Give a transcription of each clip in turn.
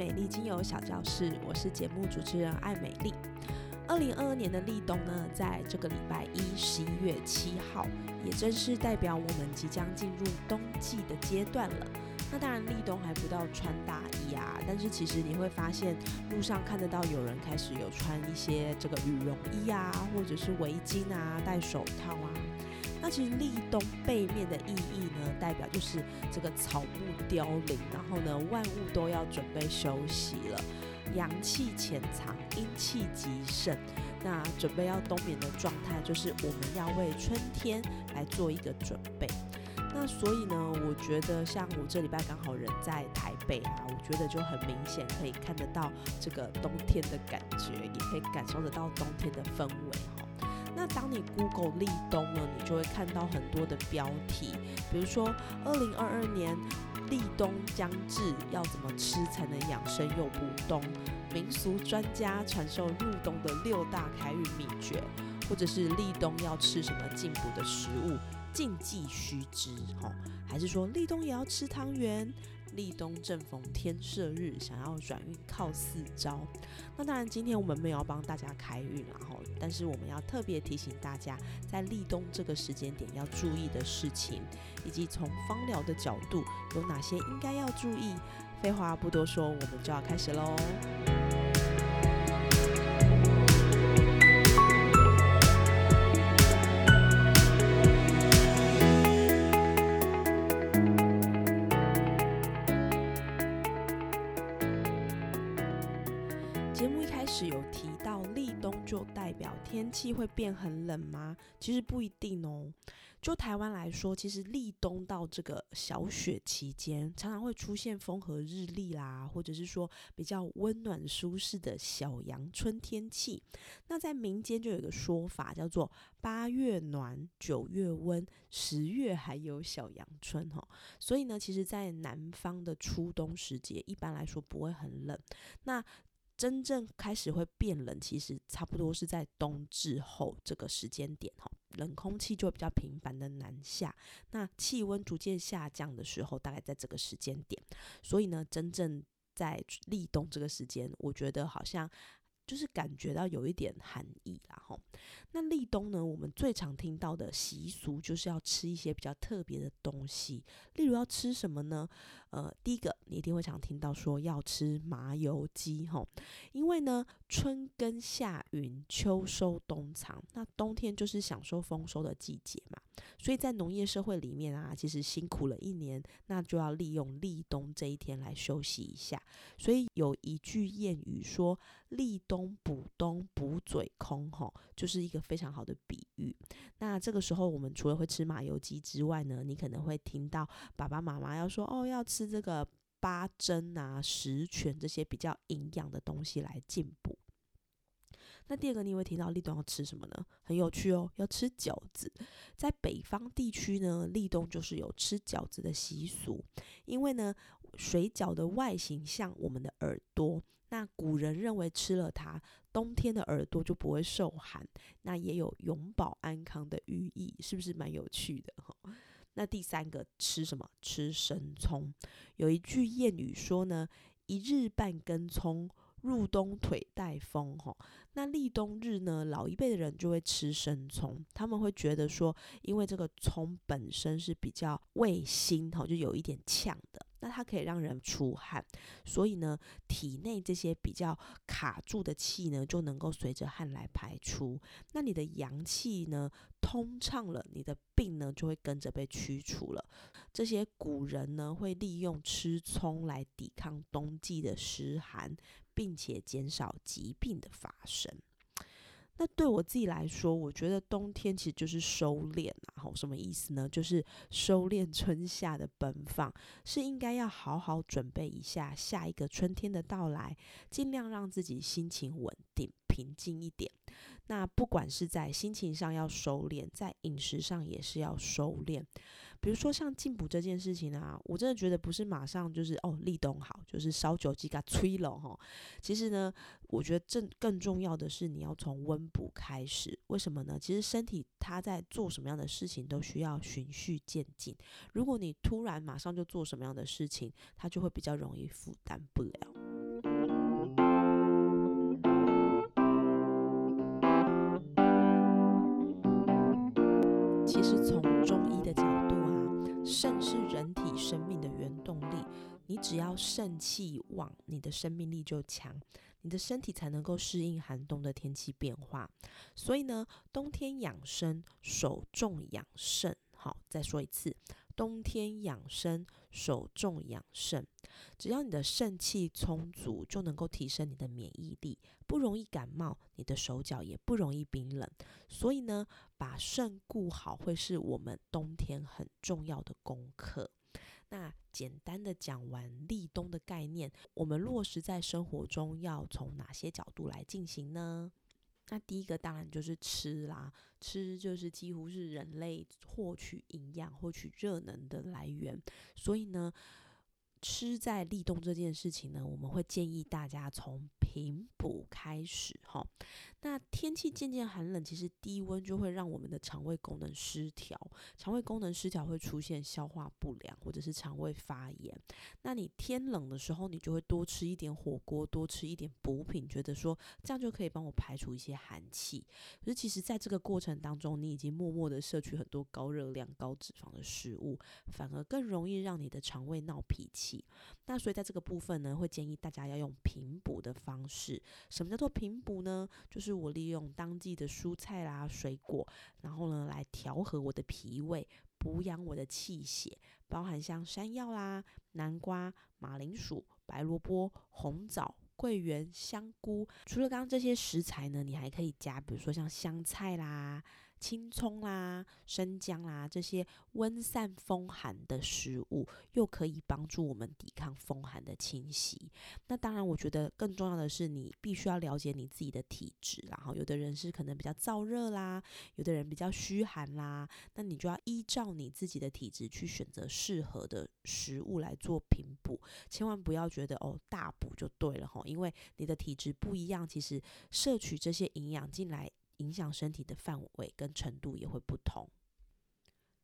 美丽精油小教室，我是节目主持人艾美丽。二零二二年的立冬呢，在这个礼拜一，十一月七号，也正是代表我们即将进入冬季的阶段了。那当然，立冬还不到穿大衣啊，但是其实你会发现，路上看得到有人开始有穿一些这个羽绒衣啊，或者是围巾啊，戴手套啊。那其实立冬背面的意义呢，代表就是这个草木凋零，然后呢，万物都要准备休息了。阳气潜藏，阴气极盛。那准备要冬眠的状态，就是我们要为春天来做一个准备。那所以呢，我觉得像我这礼拜刚好人在台北啊，我觉得就很明显可以看得到这个冬天的感觉，也可以感受得到冬天的氛围。那当你 Google 立冬呢，你就会看到很多的标题，比如说二零二二年。立冬将至，要怎么吃才能养生又补冬？民俗专家传授入冬的六大开运秘诀，或者是立冬要吃什么进补的食物，禁忌须知，吼，还是说立冬也要吃汤圆？立冬正逢天赦日，想要转运靠四招。那当然，今天我们没有帮大家开运，然后，但是我们要特别提醒大家，在立冬这个时间点要注意的事情，以及从芳疗的角度有哪些应该要注意。废话不多说，我们就要开始喽。气会变很冷吗？其实不一定哦。就台湾来说，其实立冬到这个小雪期间，常常会出现风和日丽啦，或者是说比较温暖舒适的小阳春天气。那在民间就有个说法，叫做八月暖，九月温，十月还有小阳春哈。所以呢，其实，在南方的初冬时节，一般来说不会很冷。那真正开始会变冷，其实差不多是在冬至后这个时间点哈，冷空气就会比较频繁的南下，那气温逐渐下降的时候，大概在这个时间点。所以呢，真正在立冬这个时间，我觉得好像就是感觉到有一点寒意啦哈。那立冬呢，我们最常听到的习俗就是要吃一些比较特别的东西，例如要吃什么呢？呃，第一个你一定会常听到说要吃麻油鸡吼，因为呢春耕夏耘，秋收冬藏，那冬天就是享受丰收的季节嘛，所以在农业社会里面啊，其实辛苦了一年，那就要利用立冬这一天来休息一下。所以有一句谚语说“立冬补冬补嘴空”吼，就是一个非常好的比喻。那这个时候我们除了会吃麻油鸡之外呢，你可能会听到爸爸妈妈要说哦要吃。吃这个八珍啊、十全这些比较营养的东西来进补。那第二个，你会提到立冬要吃什么呢？很有趣哦，要吃饺子。在北方地区呢，立冬就是有吃饺子的习俗，因为呢，水饺的外形像我们的耳朵，那古人认为吃了它，冬天的耳朵就不会受寒，那也有永保安康的寓意，是不是蛮有趣的哈？那第三个吃什么？吃生葱。有一句谚语说呢：“一日半根葱，入冬腿带风。”吼，那立冬日呢，老一辈的人就会吃生葱，他们会觉得说，因为这个葱本身是比较味辛，哈，就有一点呛的。那它可以让人出汗，所以呢，体内这些比较卡住的气呢，就能够随着汗来排出。那你的阳气呢通畅了，你的病呢就会跟着被驱除了。这些古人呢会利用吃葱来抵抗冬季的湿寒，并且减少疾病的发生。那对我自己来说，我觉得冬天其实就是收敛啊，好，什么意思呢？就是收敛 春夏的奔放，是应该要好好准备一下下一个春天的到来，尽量让自己心情稳定、平静一点。那不管是在心情上要收敛，在饮食上也是要收敛。比如说像进补这件事情啊，我真的觉得不是马上就是哦立冬好，就是烧酒鸡给吹了哈。其实呢，我觉得正更重要的是你要从温补开始。为什么呢？其实身体它在做什么样的事情都需要循序渐进。如果你突然马上就做什么样的事情，它就会比较容易负担不了。只要肾气旺，你的生命力就强，你的身体才能够适应寒冬的天气变化。所以呢，冬天养生，手重养肾。好，再说一次，冬天养生，手重养肾。只要你的肾气充足，就能够提升你的免疫力，不容易感冒，你的手脚也不容易冰冷。所以呢，把肾顾好会是我们冬天很重要的功课。那简单的讲完立冬的概念，我们落实在生活中要从哪些角度来进行呢？那第一个当然就是吃啦，吃就是几乎是人类获取营养、获取热能的来源，所以呢。吃在立冬这件事情呢，我们会建议大家从平补开始哈。那天气渐渐寒冷，其实低温就会让我们的肠胃功能失调，肠胃功能失调会出现消化不良或者是肠胃发炎。那你天冷的时候，你就会多吃一点火锅，多吃一点补品，觉得说这样就可以帮我排除一些寒气。可是其实在这个过程当中，你已经默默的摄取很多高热量、高脂肪的食物，反而更容易让你的肠胃闹脾气。那所以在这个部分呢，会建议大家要用平补的方式。什么叫做平补呢？就是我利用当季的蔬菜啦、水果，然后呢来调和我的脾胃，补养我的气血，包含像山药啦、南瓜、马铃薯、白萝卜、红枣、桂圆、香菇。除了刚刚这些食材呢，你还可以加，比如说像香菜啦。青葱啦、生姜啦，这些温散风寒的食物，又可以帮助我们抵抗风寒的侵袭。那当然，我觉得更重要的是，你必须要了解你自己的体质。然后，有的人是可能比较燥热啦，有的人比较虚寒啦，那你就要依照你自己的体质去选择适合的食物来做平补。千万不要觉得哦大补就对了哈，因为你的体质不一样，其实摄取这些营养进来。影响身体的范围跟程度也会不同。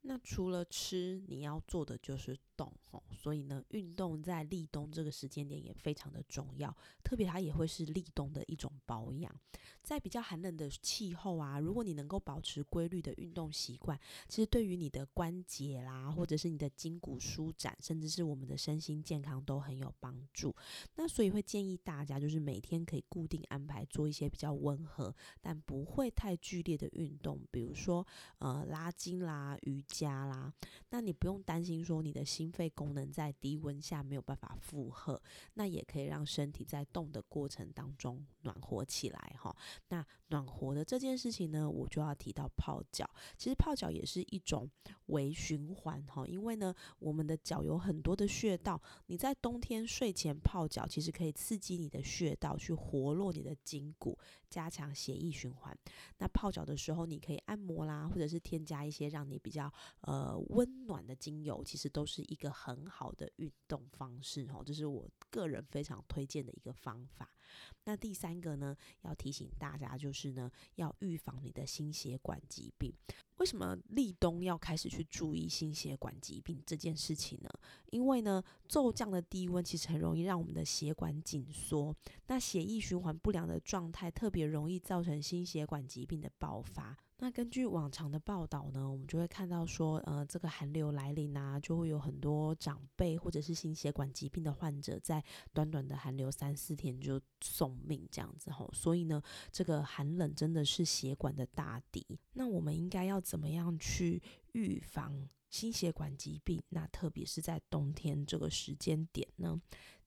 那除了吃，你要做的就是动吼，所以呢，运动在立冬这个时间点也非常的重要，特别它也会是立冬的一种保养。在比较寒冷的气候啊，如果你能够保持规律的运动习惯，其实对于你的关节啦，或者是你的筋骨舒展，甚至是我们的身心健康都很有帮助。那所以会建议大家，就是每天可以固定安排做一些比较温和，但不会太剧烈的运动，比如说呃拉筋啦、瑜加啦，那你不用担心说你的心肺功能在低温下没有办法负荷，那也可以让身体在动的过程当中暖和起来哈。那暖和的这件事情呢，我就要提到泡脚。其实泡脚也是一种微循环哈，因为呢，我们的脚有很多的穴道，你在冬天睡前泡脚，其实可以刺激你的穴道，去活络你的筋骨，加强血液循环。那泡脚的时候，你可以按摩啦，或者是添加一些让你比较。呃，温暖的精油其实都是一个很好的运动方式哦，这是我个人非常推荐的一个方法。那第三个呢，要提醒大家就是呢，要预防你的心血管疾病。为什么立冬要开始去注意心血管疾病这件事情呢？因为呢，骤降的低温其实很容易让我们的血管紧缩，那血液循环不良的状态特别容易造成心血管疾病的爆发。那根据往常的报道呢，我们就会看到说，呃，这个寒流来临啊，就会有很多长辈或者是心血管疾病的患者，在短短的寒流三四天就送命这样子吼。所以呢，这个寒冷真的是血管的大敌。那我们应该要怎么样去预防心血管疾病？那特别是在冬天这个时间点呢？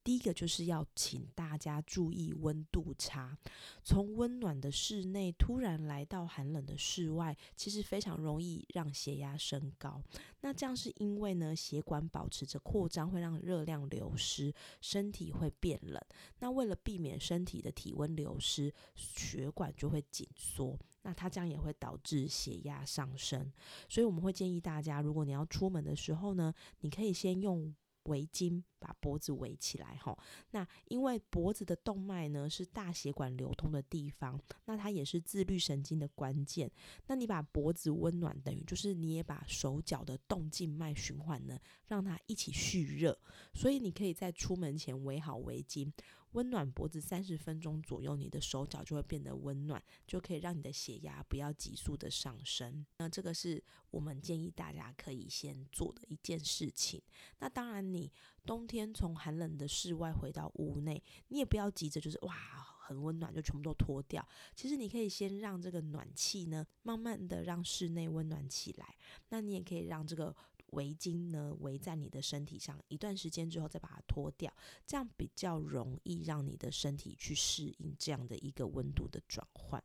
第一个就是要请大家注意温度差，从温暖的室内突然来到寒冷的室外，其实非常容易让血压升高。那这样是因为呢，血管保持着扩张，会让热量流失，身体会变冷。那为了避免身体的体温流失，血管就会紧缩。那它这样也会导致血压上升。所以我们会建议大家，如果你要出门的时候呢，你可以先用。围巾把脖子围起来，哈。那因为脖子的动脉呢是大血管流通的地方，那它也是自律神经的关键。那你把脖子温暖，等于就是你也把手脚的动静脉循环呢，让它一起蓄热。所以你可以在出门前围好围巾。温暖脖子三十分钟左右，你的手脚就会变得温暖，就可以让你的血压不要急速的上升。那这个是我们建议大家可以先做的一件事情。那当然，你冬天从寒冷的室外回到屋内，你也不要急着就是哇很温暖就全部都脱掉。其实你可以先让这个暖气呢，慢慢的让室内温暖起来。那你也可以让这个。围巾呢围在你的身体上一段时间之后再把它脱掉，这样比较容易让你的身体去适应这样的一个温度的转换。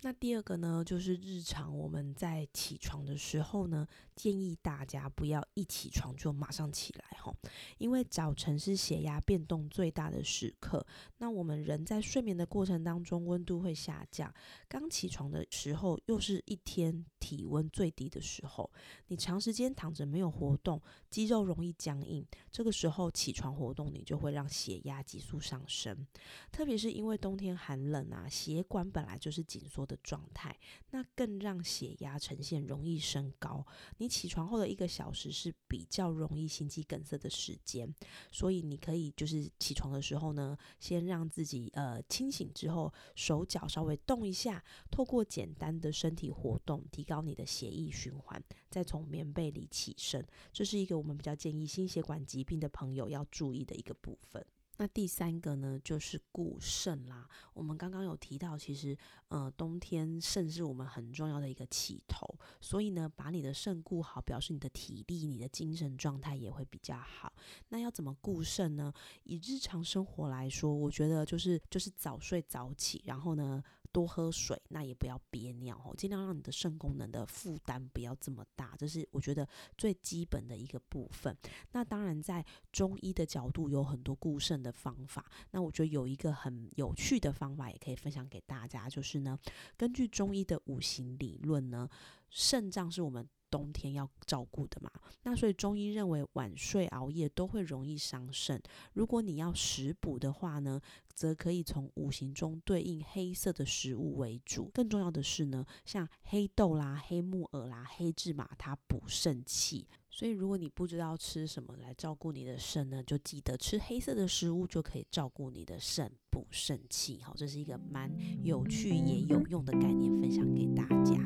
那第二个呢，就是日常我们在起床的时候呢，建议大家不要一起床就马上起来哈，因为早晨是血压变动最大的时刻。那我们人在睡眠的过程当中，温度会下降，刚起床的时候又是一天体温最低的时候，你长时间躺着没有活动，肌肉容易僵硬，这个时候起床活动，你就会让血压急速上升。特别是因为冬天寒冷啊，血管本来就是紧缩。的状态，那更让血压呈现容易升高。你起床后的一个小时是比较容易心肌梗塞的时间，所以你可以就是起床的时候呢，先让自己呃清醒之后，手脚稍微动一下，透过简单的身体活动，提高你的血液循环，再从棉被里起身。这是一个我们比较建议心血管疾病的朋友要注意的一个部分。那第三个呢，就是固肾啦。我们刚刚有提到，其实呃，冬天肾是我们很重要的一个起头，所以呢，把你的肾固好，表示你的体力、你的精神状态也会比较好。那要怎么固肾呢？以日常生活来说，我觉得就是就是早睡早起，然后呢。多喝水，那也不要憋尿哦，尽量让你的肾功能的负担不要这么大，这是我觉得最基本的一个部分。那当然，在中医的角度有很多固肾的方法，那我觉得有一个很有趣的方法也可以分享给大家，就是呢，根据中医的五行理论呢，肾脏是我们。冬天要照顾的嘛，那所以中医认为晚睡熬夜都会容易伤肾。如果你要食补的话呢，则可以从五行中对应黑色的食物为主。更重要的是呢，像黑豆啦、黑木耳啦、黑芝麻，它补肾气。所以如果你不知道吃什么来照顾你的肾呢，就记得吃黑色的食物就可以照顾你的肾，补肾气。好，这是一个蛮有趣也有用的概念，分享给大家。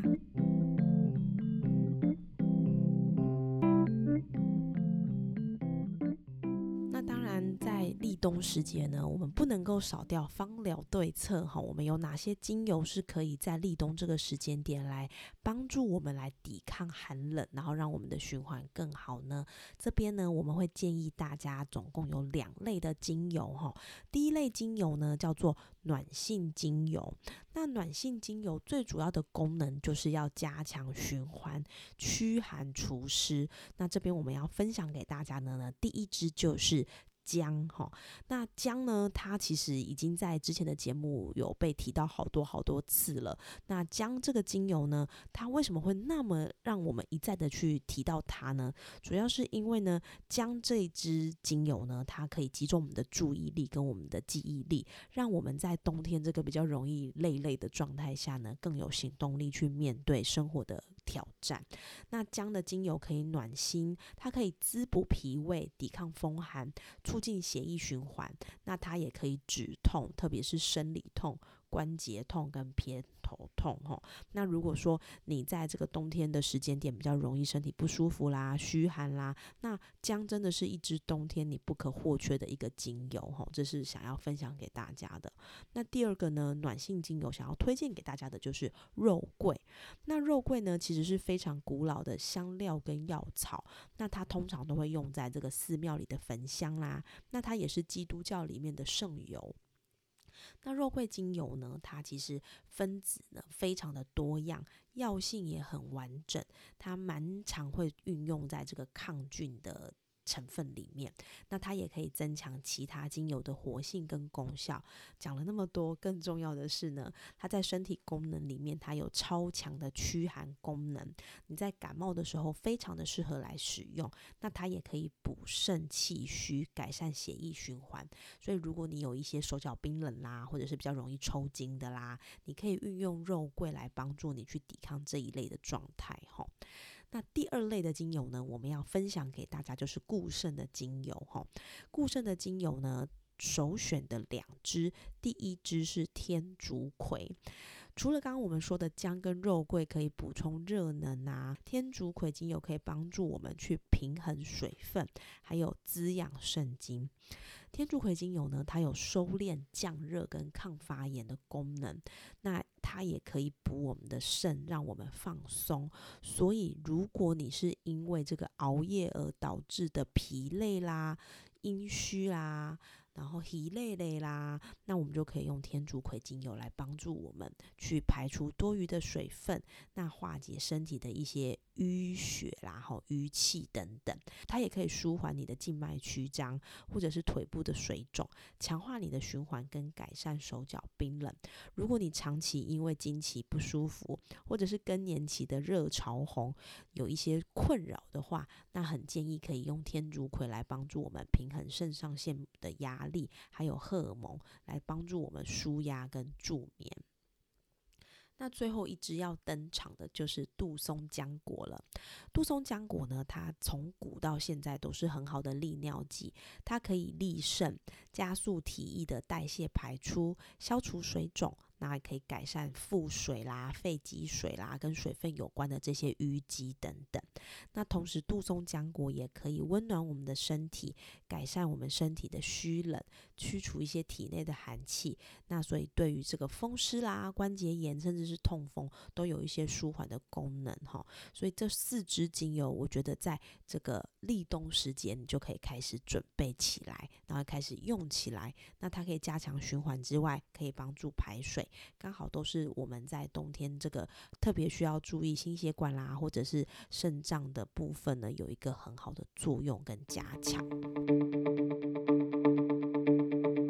冬时节呢，我们不能够少掉芳疗对策哈。我们有哪些精油是可以在立冬这个时间点来帮助我们来抵抗寒冷，然后让我们的循环更好呢？这边呢，我们会建议大家总共有两类的精油哈。第一类精油呢叫做暖性精油，那暖性精油最主要的功能就是要加强循环、驱寒除湿。那这边我们要分享给大家的呢，第一支就是。姜哈，那姜呢？它其实已经在之前的节目有被提到好多好多次了。那姜这个精油呢，它为什么会那么让我们一再的去提到它呢？主要是因为呢，姜这一支精油呢，它可以集中我们的注意力跟我们的记忆力，让我们在冬天这个比较容易累累的状态下呢，更有行动力去面对生活的挑战。那姜的精油可以暖心，它可以滋补脾胃，抵抗风寒。促进血液循环，那它也可以止痛，特别是生理痛、关节痛跟偏头痛吼。那如果说你在这个冬天的时间点比较容易身体不舒服啦、虚寒啦，那姜真的是一支冬天你不可或缺的一个精油吼，这是想要分享给大家的。那第二个呢，暖性精油想要推荐给大家的就是肉桂。那肉桂呢，其实是非常古老的香料跟药草，那它通常都会用在这个寺庙里的焚香啦。那它也是基督教里面的圣油。那肉桂精油呢，它其实分子呢非常的多样，药性也很完整，它蛮常会运用在这个抗菌的。成分里面，那它也可以增强其他精油的活性跟功效。讲了那么多，更重要的是呢，它在身体功能里面，它有超强的驱寒功能。你在感冒的时候，非常的适合来使用。那它也可以补肾气虚，改善血液循环。所以，如果你有一些手脚冰冷啦，或者是比较容易抽筋的啦，你可以运用肉桂来帮助你去抵抗这一类的状态，吼。那第二类的精油呢，我们要分享给大家就是固肾的精油哈。固肾的精油呢，首选的两支，第一支是天竺葵。除了刚刚我们说的姜跟肉桂可以补充热能啊，天竺葵精油可以帮助我们去平衡水分，还有滋养肾精。天竺葵精油呢，它有收敛、降热跟抗发炎的功能。那它也可以补我们的肾，让我们放松。所以，如果你是因为这个熬夜而导致的疲累啦、阴虚啦，然后疲累累啦，那我们就可以用天竺葵精油来帮助我们去排除多余的水分，那化解身体的一些淤血啦、吼淤气等等。它也可以舒缓你的静脉曲张，或者是腿部的水肿，强化你的循环跟改善手脚冰冷。如果你长期因为经期不舒服，或者是更年期的热潮红有一些困扰的话，那很建议可以用天竺葵来帮助我们平衡肾上腺的压。压力还有荷尔蒙来帮助我们舒压跟助眠。那最后一支要登场的就是杜松浆果了。杜松浆果呢，它从古到现在都是很好的利尿剂，它可以利肾，加速体液的代谢排出，消除水肿。那还可以改善腹水啦、肺积水啦，跟水分有关的这些淤积等等。那同时，杜松浆果也可以温暖我们的身体，改善我们身体的虚冷，驱除一些体内的寒气。那所以，对于这个风湿啦、关节炎，甚至是痛风，都有一些舒缓的功能哈。所以这四支精油，我觉得在这个立冬时节，你就可以开始准备起来，然后开始用起来。那它可以加强循环之外，可以帮助排水。刚好都是我们在冬天这个特别需要注意心血管啦，或者是肾脏的部分呢，有一个很好的作用跟加强。thank you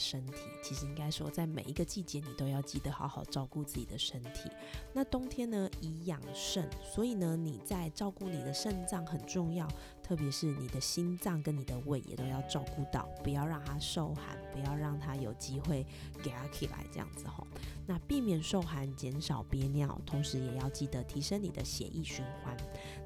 身体。其实应该说，在每一个季节，你都要记得好好照顾自己的身体。那冬天呢，以养肾，所以呢，你在照顾你的肾脏很重要，特别是你的心脏跟你的胃也都要照顾到，不要让它受寒，不要让它有机会给它起来这样子吼。那避免受寒，减少憋尿，同时也要记得提升你的血液循环。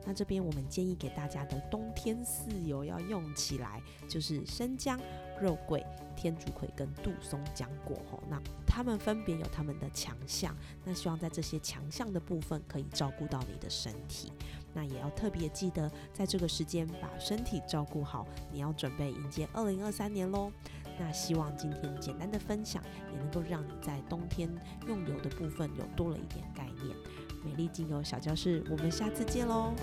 那这边我们建议给大家的冬天四油要用起来，就是生姜、肉桂、天竺葵跟杜松浆果吼。那它们分别有它们的强项，那希望在这些强项的部分可以照顾到你的身体。那也要特别记得，在这个时间把身体照顾好，你要准备迎接二零二三年喽。那希望今天简单的分享也能够让你在冬天用油的部分有多了一点概念。美丽精油小教室，我们下次见喽。